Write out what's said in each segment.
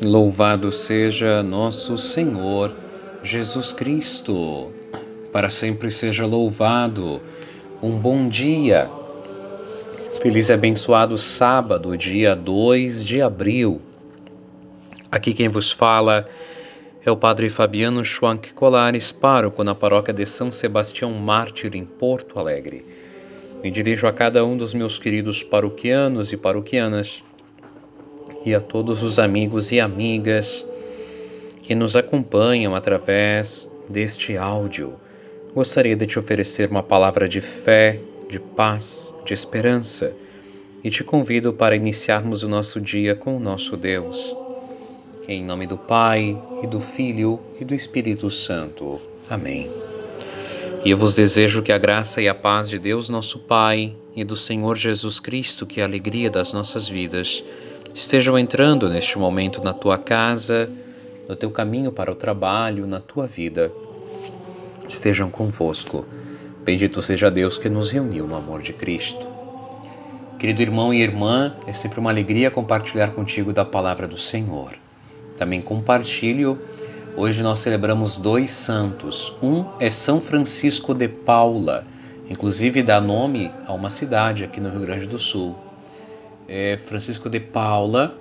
Louvado seja nosso Senhor Jesus Cristo, para sempre seja louvado. Um bom dia, feliz e abençoado sábado, dia 2 de abril. Aqui quem vos fala é o Padre Fabiano Schwank Colares, pároco na paróquia de São Sebastião Mártir, em Porto Alegre. Me dirijo a cada um dos meus queridos paroquianos e paroquianas e a todos os amigos e amigas que nos acompanham através deste áudio. Gostaria de te oferecer uma palavra de fé, de paz, de esperança e te convido para iniciarmos o nosso dia com o nosso Deus. Em nome do Pai, e do Filho e do Espírito Santo. Amém. E eu vos desejo que a graça e a paz de Deus, nosso Pai, e do Senhor Jesus Cristo, que é a alegria das nossas vidas, estejam entrando neste momento na tua casa, no teu caminho para o trabalho, na tua vida. Estejam convosco. Bendito seja Deus que nos reuniu no amor de Cristo. Querido irmão e irmã, é sempre uma alegria compartilhar contigo da palavra do Senhor. Também compartilho. Hoje nós celebramos dois santos. Um é São Francisco de Paula, inclusive dá nome a uma cidade aqui no Rio Grande do Sul é Francisco de Paula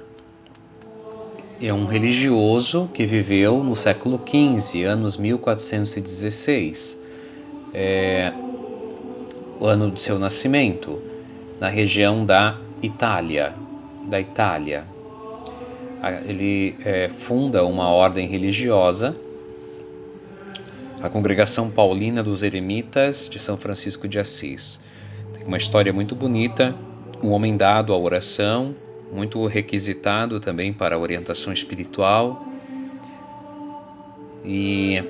é um religioso que viveu no século XV, anos 1416, é, o ano de seu nascimento, na região da Itália, da Itália. Ele é, funda uma ordem religiosa, a Congregação Paulina dos Eremitas de São Francisco de Assis. Tem uma história muito bonita um homem dado à oração, muito requisitado também para a orientação espiritual e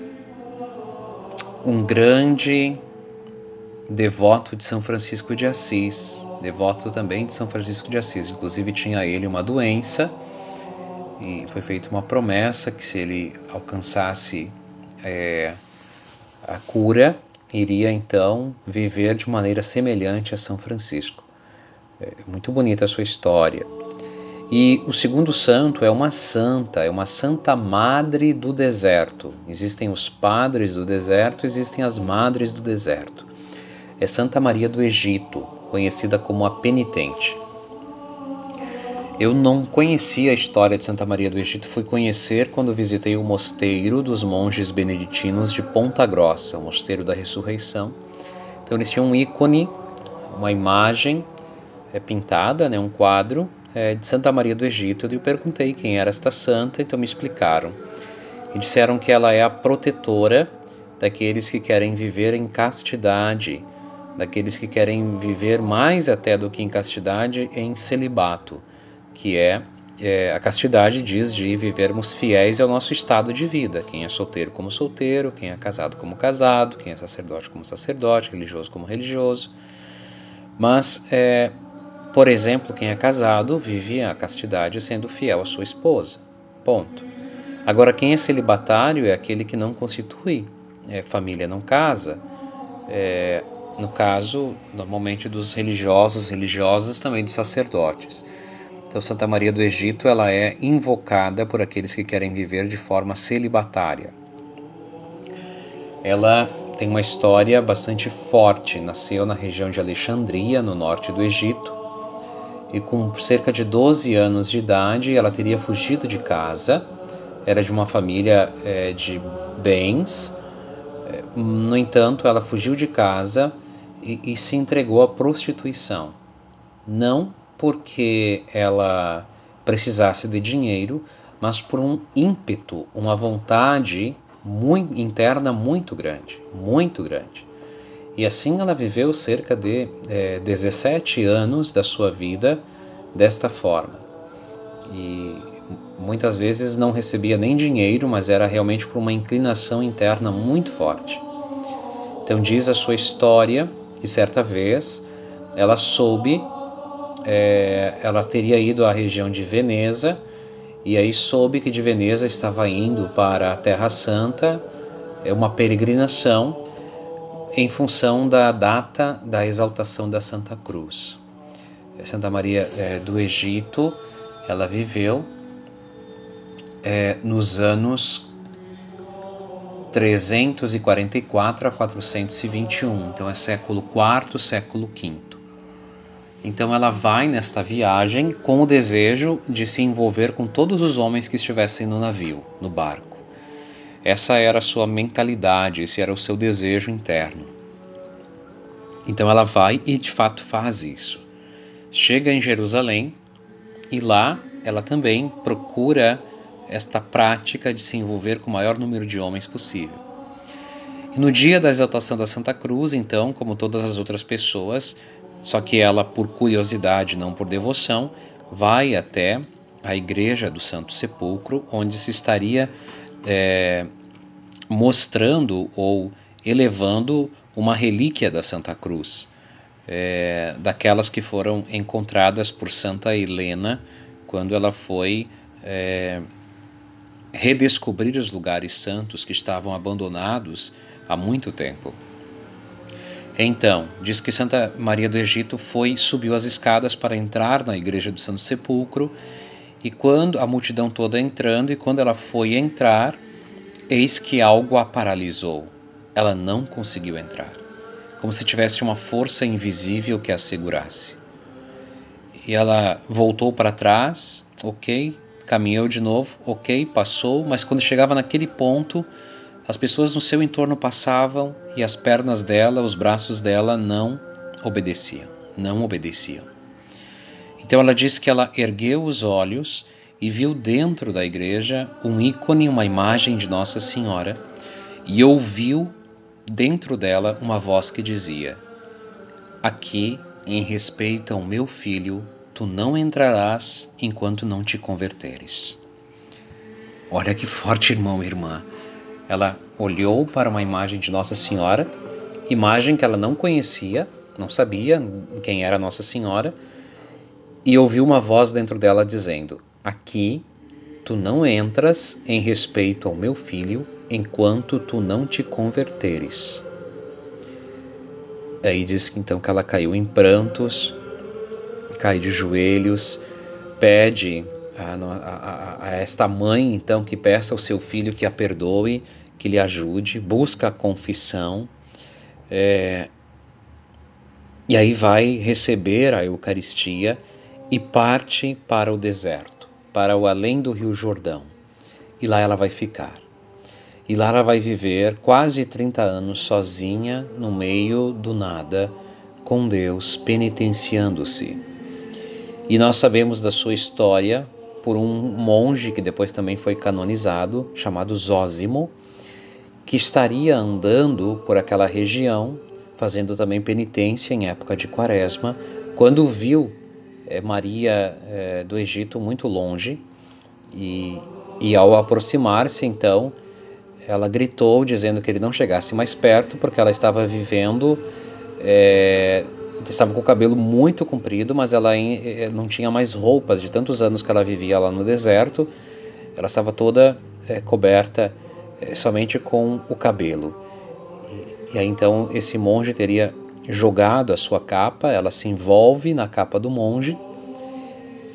um grande devoto de São Francisco de Assis, devoto também de São Francisco de Assis. Inclusive tinha ele uma doença e foi feita uma promessa que se ele alcançasse é, a cura, iria então viver de maneira semelhante a São Francisco. É muito bonita a sua história. E o segundo santo é uma santa, é uma santa madre do deserto. Existem os padres do deserto, existem as madres do deserto. É Santa Maria do Egito, conhecida como a penitente. Eu não conhecia a história de Santa Maria do Egito, fui conhecer quando visitei o mosteiro dos monges beneditinos de Ponta Grossa, o mosteiro da ressurreição. Então eles tinham um ícone, uma imagem é, pintada, né, um quadro é, de Santa Maria do Egito. Eu perguntei quem era esta santa, então me explicaram. E disseram que ela é a protetora daqueles que querem viver em castidade, daqueles que querem viver mais até do que em castidade, em celibato, que é, é a castidade diz de vivermos fiéis ao nosso estado de vida. Quem é solteiro como solteiro, quem é casado como casado, quem é sacerdote como sacerdote, religioso como religioso. Mas é, por exemplo, quem é casado vive a castidade sendo fiel à sua esposa. Ponto. Agora, quem é celibatário é aquele que não constitui é, família, não casa. É, no caso, normalmente dos religiosos, religiosas também dos sacerdotes. Então, Santa Maria do Egito ela é invocada por aqueles que querem viver de forma celibatária. Ela tem uma história bastante forte. Nasceu na região de Alexandria, no norte do Egito, e com cerca de 12 anos de idade ela teria fugido de casa. Era de uma família é, de bens. É, no entanto, ela fugiu de casa e, e se entregou à prostituição. Não porque ela precisasse de dinheiro, mas por um ímpeto, uma vontade muito, interna muito grande, muito grande. E assim ela viveu cerca de é, 17 anos da sua vida desta forma. E muitas vezes não recebia nem dinheiro, mas era realmente por uma inclinação interna muito forte. Então diz a sua história que certa vez ela soube, é, ela teria ido à região de Veneza e aí soube que de Veneza estava indo para a Terra Santa, é uma peregrinação em função da data da exaltação da Santa Cruz. Santa Maria é, do Egito, ela viveu é, nos anos 344 a 421, então é século IV, século V. Então ela vai nesta viagem com o desejo de se envolver com todos os homens que estivessem no navio, no barco. Essa era a sua mentalidade, esse era o seu desejo interno. Então ela vai e de fato faz isso. Chega em Jerusalém e lá ela também procura esta prática de se envolver com o maior número de homens possível. E no dia da exaltação da Santa Cruz, então, como todas as outras pessoas, só que ela, por curiosidade, não por devoção, vai até a igreja do Santo Sepulcro, onde se estaria é, mostrando ou elevando uma relíquia da Santa Cruz, é, daquelas que foram encontradas por Santa Helena quando ela foi é, redescobrir os lugares santos que estavam abandonados há muito tempo. Então, diz que Santa Maria do Egito foi subiu as escadas para entrar na igreja do Santo Sepulcro, e quando a multidão toda entrando, e quando ela foi entrar, eis que algo a paralisou. Ela não conseguiu entrar, como se tivesse uma força invisível que a segurasse. E ela voltou para trás, ok, caminhou de novo, ok, passou, mas quando chegava naquele ponto, as pessoas no seu entorno passavam e as pernas dela, os braços dela não obedeciam, não obedeciam. Então ela diz que ela ergueu os olhos e viu dentro da igreja um ícone, uma imagem de Nossa Senhora, e ouviu dentro dela uma voz que dizia: Aqui, em respeito ao meu filho, tu não entrarás enquanto não te converteres. Olha que forte, irmão e irmã. Ela olhou para uma imagem de Nossa Senhora, imagem que ela não conhecia, não sabia quem era Nossa Senhora, e ouviu uma voz dentro dela dizendo: Aqui tu não entras em respeito ao meu filho enquanto tu não te converteres. Aí diz que então que ela caiu em prantos, cai de joelhos, pede a, a, a, esta mãe, então, que peça ao seu filho que a perdoe, que lhe ajude, busca a confissão, é, e aí vai receber a Eucaristia e parte para o deserto, para o além do Rio Jordão. E lá ela vai ficar. E lá ela vai viver quase 30 anos sozinha no meio do nada, com Deus penitenciando-se. E nós sabemos da sua história por um monge que depois também foi canonizado, chamado Zósimo, que estaria andando por aquela região, fazendo também penitência em época de quaresma, quando viu Maria é, do Egito muito longe e, e ao aproximar-se, então, ela gritou dizendo que ele não chegasse mais perto porque ela estava vivendo é, estava com o cabelo muito comprido, mas ela eh, não tinha mais roupas de tantos anos que ela vivia lá no deserto. Ela estava toda é, coberta é, somente com o cabelo. E, e aí então esse monge teria jogado a sua capa, ela se envolve na capa do monge.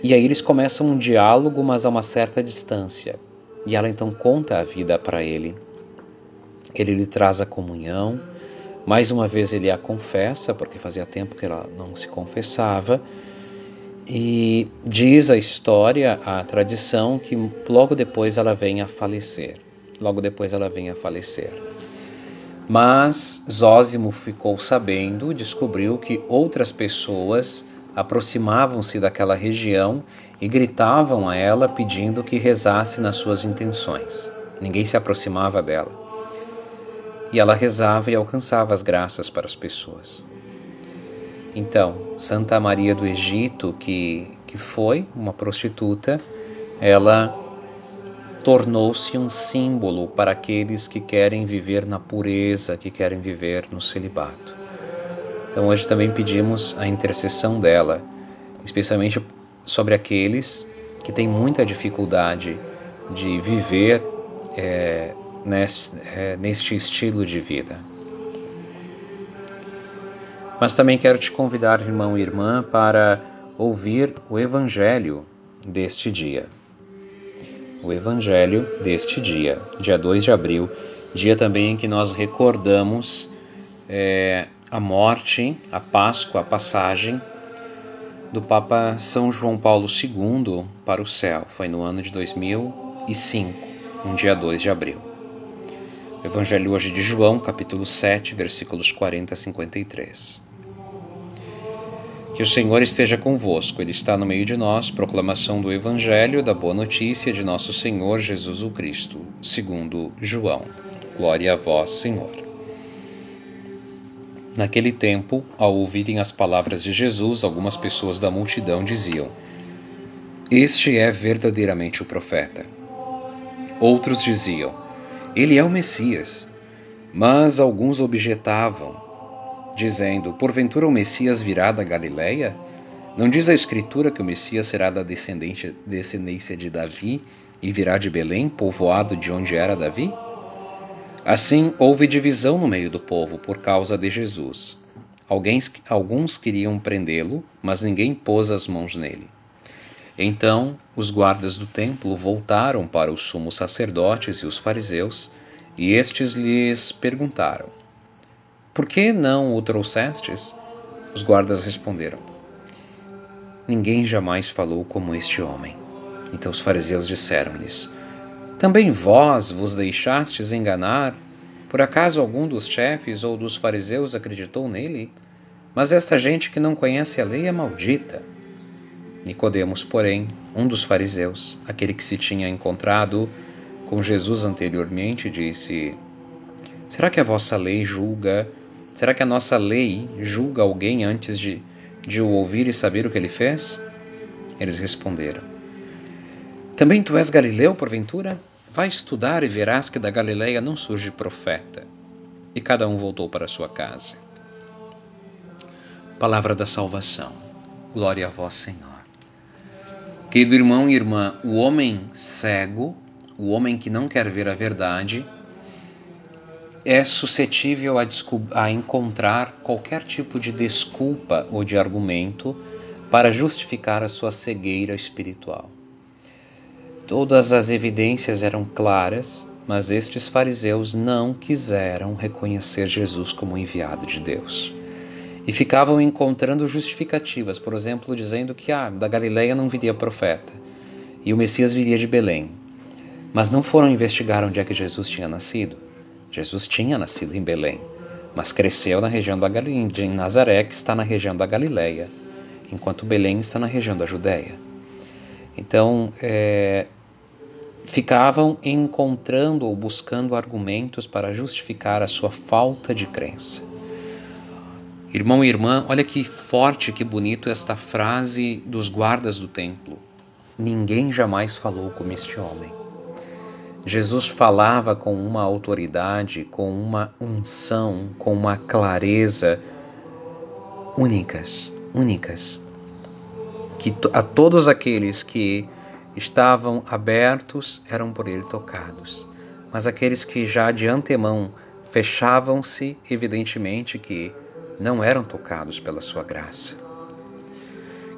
E aí eles começam um diálogo, mas a uma certa distância. E ela então conta a vida para ele. Ele lhe traz a comunhão, mais uma vez ele a confessa, porque fazia tempo que ela não se confessava, e diz a história, a tradição, que logo depois ela vem a falecer. Logo depois ela vem a falecer. Mas Zósimo ficou sabendo, descobriu que outras pessoas aproximavam-se daquela região e gritavam a ela pedindo que rezasse nas suas intenções. Ninguém se aproximava dela e ela rezava e alcançava as graças para as pessoas. Então, Santa Maria do Egito, que, que foi uma prostituta, ela tornou-se um símbolo para aqueles que querem viver na pureza, que querem viver no celibato. Então, hoje também pedimos a intercessão dela, especialmente sobre aqueles que têm muita dificuldade de viver é, é, neste estilo de vida. Mas também quero te convidar, irmão e irmã, para ouvir o Evangelho deste dia. O Evangelho deste dia, dia 2 de abril, dia também em que nós recordamos é, a morte, a Páscoa, a passagem do Papa São João Paulo II para o céu. Foi no ano de 2005, um dia 2 de abril. Evangelho hoje de João, capítulo 7, versículos 40 a 53. Que o Senhor esteja convosco, Ele está no meio de nós. Proclamação do Evangelho da Boa Notícia de nosso Senhor Jesus o Cristo, segundo João. Glória a vós, Senhor. Naquele tempo, ao ouvirem as palavras de Jesus, algumas pessoas da multidão diziam: Este é verdadeiramente o profeta. Outros diziam: Ele é o Messias. Mas alguns objetavam, dizendo: Porventura o Messias virá da Galileia? Não diz a Escritura que o Messias será da descendência de Davi e virá de Belém, povoado de onde era Davi? Assim, houve divisão no meio do povo por causa de Jesus. Alguns, queriam prendê-lo, mas ninguém pôs as mãos nele. Então, os guardas do templo voltaram para os sumos sacerdotes e os fariseus, e estes lhes perguntaram: Por que não o trouxestes? Os guardas responderam: Ninguém jamais falou como este homem. Então os fariseus disseram-lhes: também vós vos deixastes enganar? Por acaso algum dos chefes ou dos fariseus acreditou nele? Mas esta gente que não conhece a lei é maldita. Nicodemos, porém, um dos fariseus, aquele que se tinha encontrado com Jesus anteriormente, disse: Será que a vossa lei julga? Será que a nossa lei julga alguém antes de, de o ouvir e saber o que ele fez? Eles responderam: Também tu és galileu, porventura? Vai estudar e verás que da Galileia não surge profeta. E cada um voltou para sua casa. Palavra da salvação. Glória a vós, Senhor. Querido irmão e irmã, o homem cego, o homem que não quer ver a verdade, é suscetível a, a encontrar qualquer tipo de desculpa ou de argumento para justificar a sua cegueira espiritual. Todas as evidências eram claras, mas estes fariseus não quiseram reconhecer Jesus como enviado de Deus. E ficavam encontrando justificativas, por exemplo, dizendo que ah, da Galileia não viria profeta e o Messias viria de Belém. Mas não foram investigar onde é que Jesus tinha nascido. Jesus tinha nascido em Belém, mas cresceu na região da Galileia, em Nazaré, que está na região da Galileia, enquanto Belém está na região da Judéia. Então, é, ficavam encontrando ou buscando argumentos para justificar a sua falta de crença. Irmão e irmã, olha que forte, que bonito esta frase dos guardas do templo. Ninguém jamais falou como este homem. Jesus falava com uma autoridade, com uma unção, com uma clareza únicas, únicas que a todos aqueles que estavam abertos eram por ele tocados, mas aqueles que já de antemão fechavam-se, evidentemente que não eram tocados pela sua graça.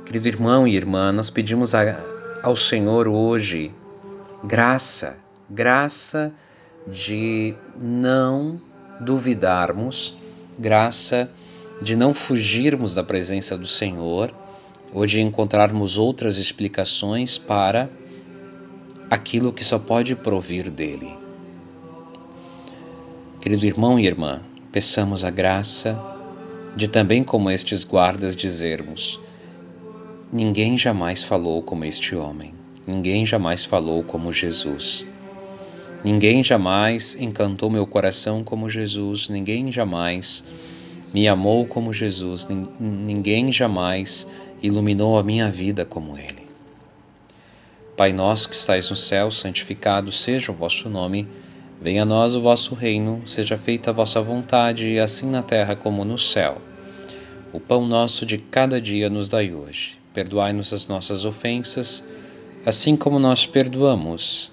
Querido irmão e irmã, nós pedimos a, ao Senhor hoje graça, graça de não duvidarmos, graça de não fugirmos da presença do Senhor ou de encontrarmos outras explicações para aquilo que só pode provir dele. Querido irmão e irmã, peçamos a graça de também como estes guardas dizermos: Ninguém jamais falou como este homem, ninguém jamais falou como Jesus. Ninguém jamais encantou meu coração como Jesus, ninguém jamais me amou como Jesus, ninguém jamais iluminou a minha vida como ele. Pai nosso que estais no céu, santificado seja o vosso nome, venha a nós o vosso reino, seja feita a vossa vontade, assim na terra como no céu. O pão nosso de cada dia nos dai hoje. Perdoai-nos as nossas ofensas, assim como nós perdoamos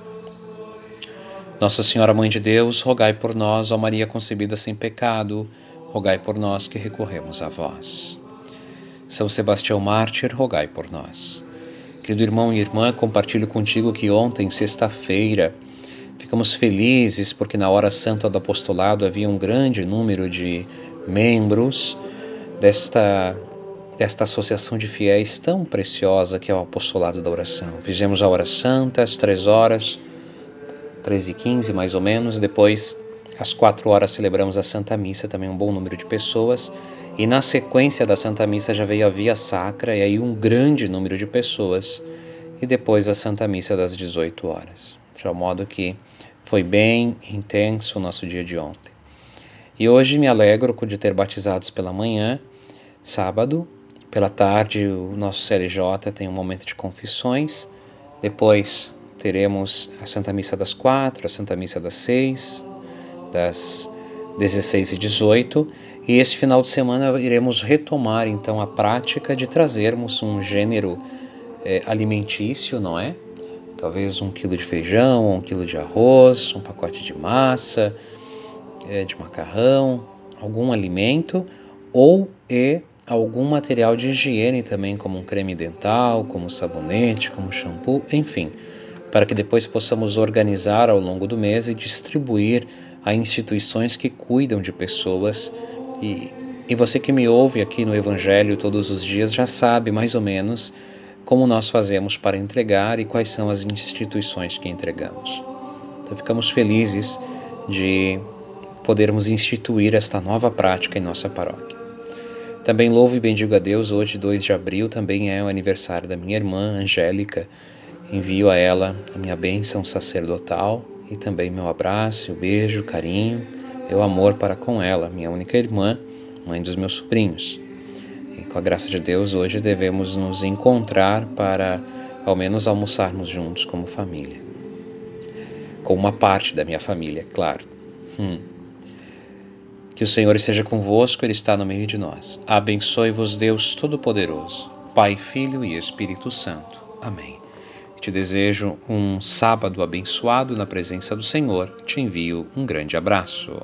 Nossa Senhora, Mãe de Deus, rogai por nós, ó Maria concebida sem pecado, rogai por nós que recorremos a vós. São Sebastião Mártir, rogai por nós. Querido irmão e irmã, compartilho contigo que ontem, sexta-feira, Ficamos felizes porque na hora santa do apostolado havia um grande número de membros desta, desta associação de fiéis tão preciosa que é o apostolado da oração. Fizemos a hora santa às três horas, três e quinze mais ou menos, depois às quatro horas celebramos a Santa Missa, também um bom número de pessoas, e na sequência da Santa Missa já veio a Via Sacra, e aí um grande número de pessoas, e depois a Santa Missa das 18 horas. De modo que foi bem intenso o nosso dia de ontem. E hoje me alegro de ter batizados pela manhã, sábado, pela tarde o nosso CLJ tem um momento de confissões, depois teremos a Santa Missa das quatro, a Santa Missa das seis, das 16 e 18, e este final de semana iremos retomar então a prática de trazermos um gênero é, alimentício, não é? talvez um quilo de feijão, um quilo de arroz, um pacote de massa, é, de macarrão, algum alimento ou e algum material de higiene também, como um creme dental, como sabonete, como shampoo, enfim, para que depois possamos organizar ao longo do mês e distribuir a instituições que cuidam de pessoas e, e você que me ouve aqui no Evangelho todos os dias já sabe mais ou menos como nós fazemos para entregar e quais são as instituições que entregamos. Então ficamos felizes de podermos instituir esta nova prática em nossa paróquia. Também louvo e bendigo a Deus, hoje, 2 de abril, também é o aniversário da minha irmã Angélica. Envio a ela a minha bênção sacerdotal e também meu abraço, o beijo, carinho, meu amor para com ela, minha única irmã, mãe dos meus sobrinhos com a graça de Deus, hoje devemos nos encontrar para ao menos almoçarmos juntos como família. Com uma parte da minha família, claro. Hum. Que o Senhor esteja convosco, Ele está no meio de nós. Abençoe-vos, Deus Todo-Poderoso, Pai, Filho e Espírito Santo. Amém. Te desejo um sábado abençoado na presença do Senhor. Te envio um grande abraço.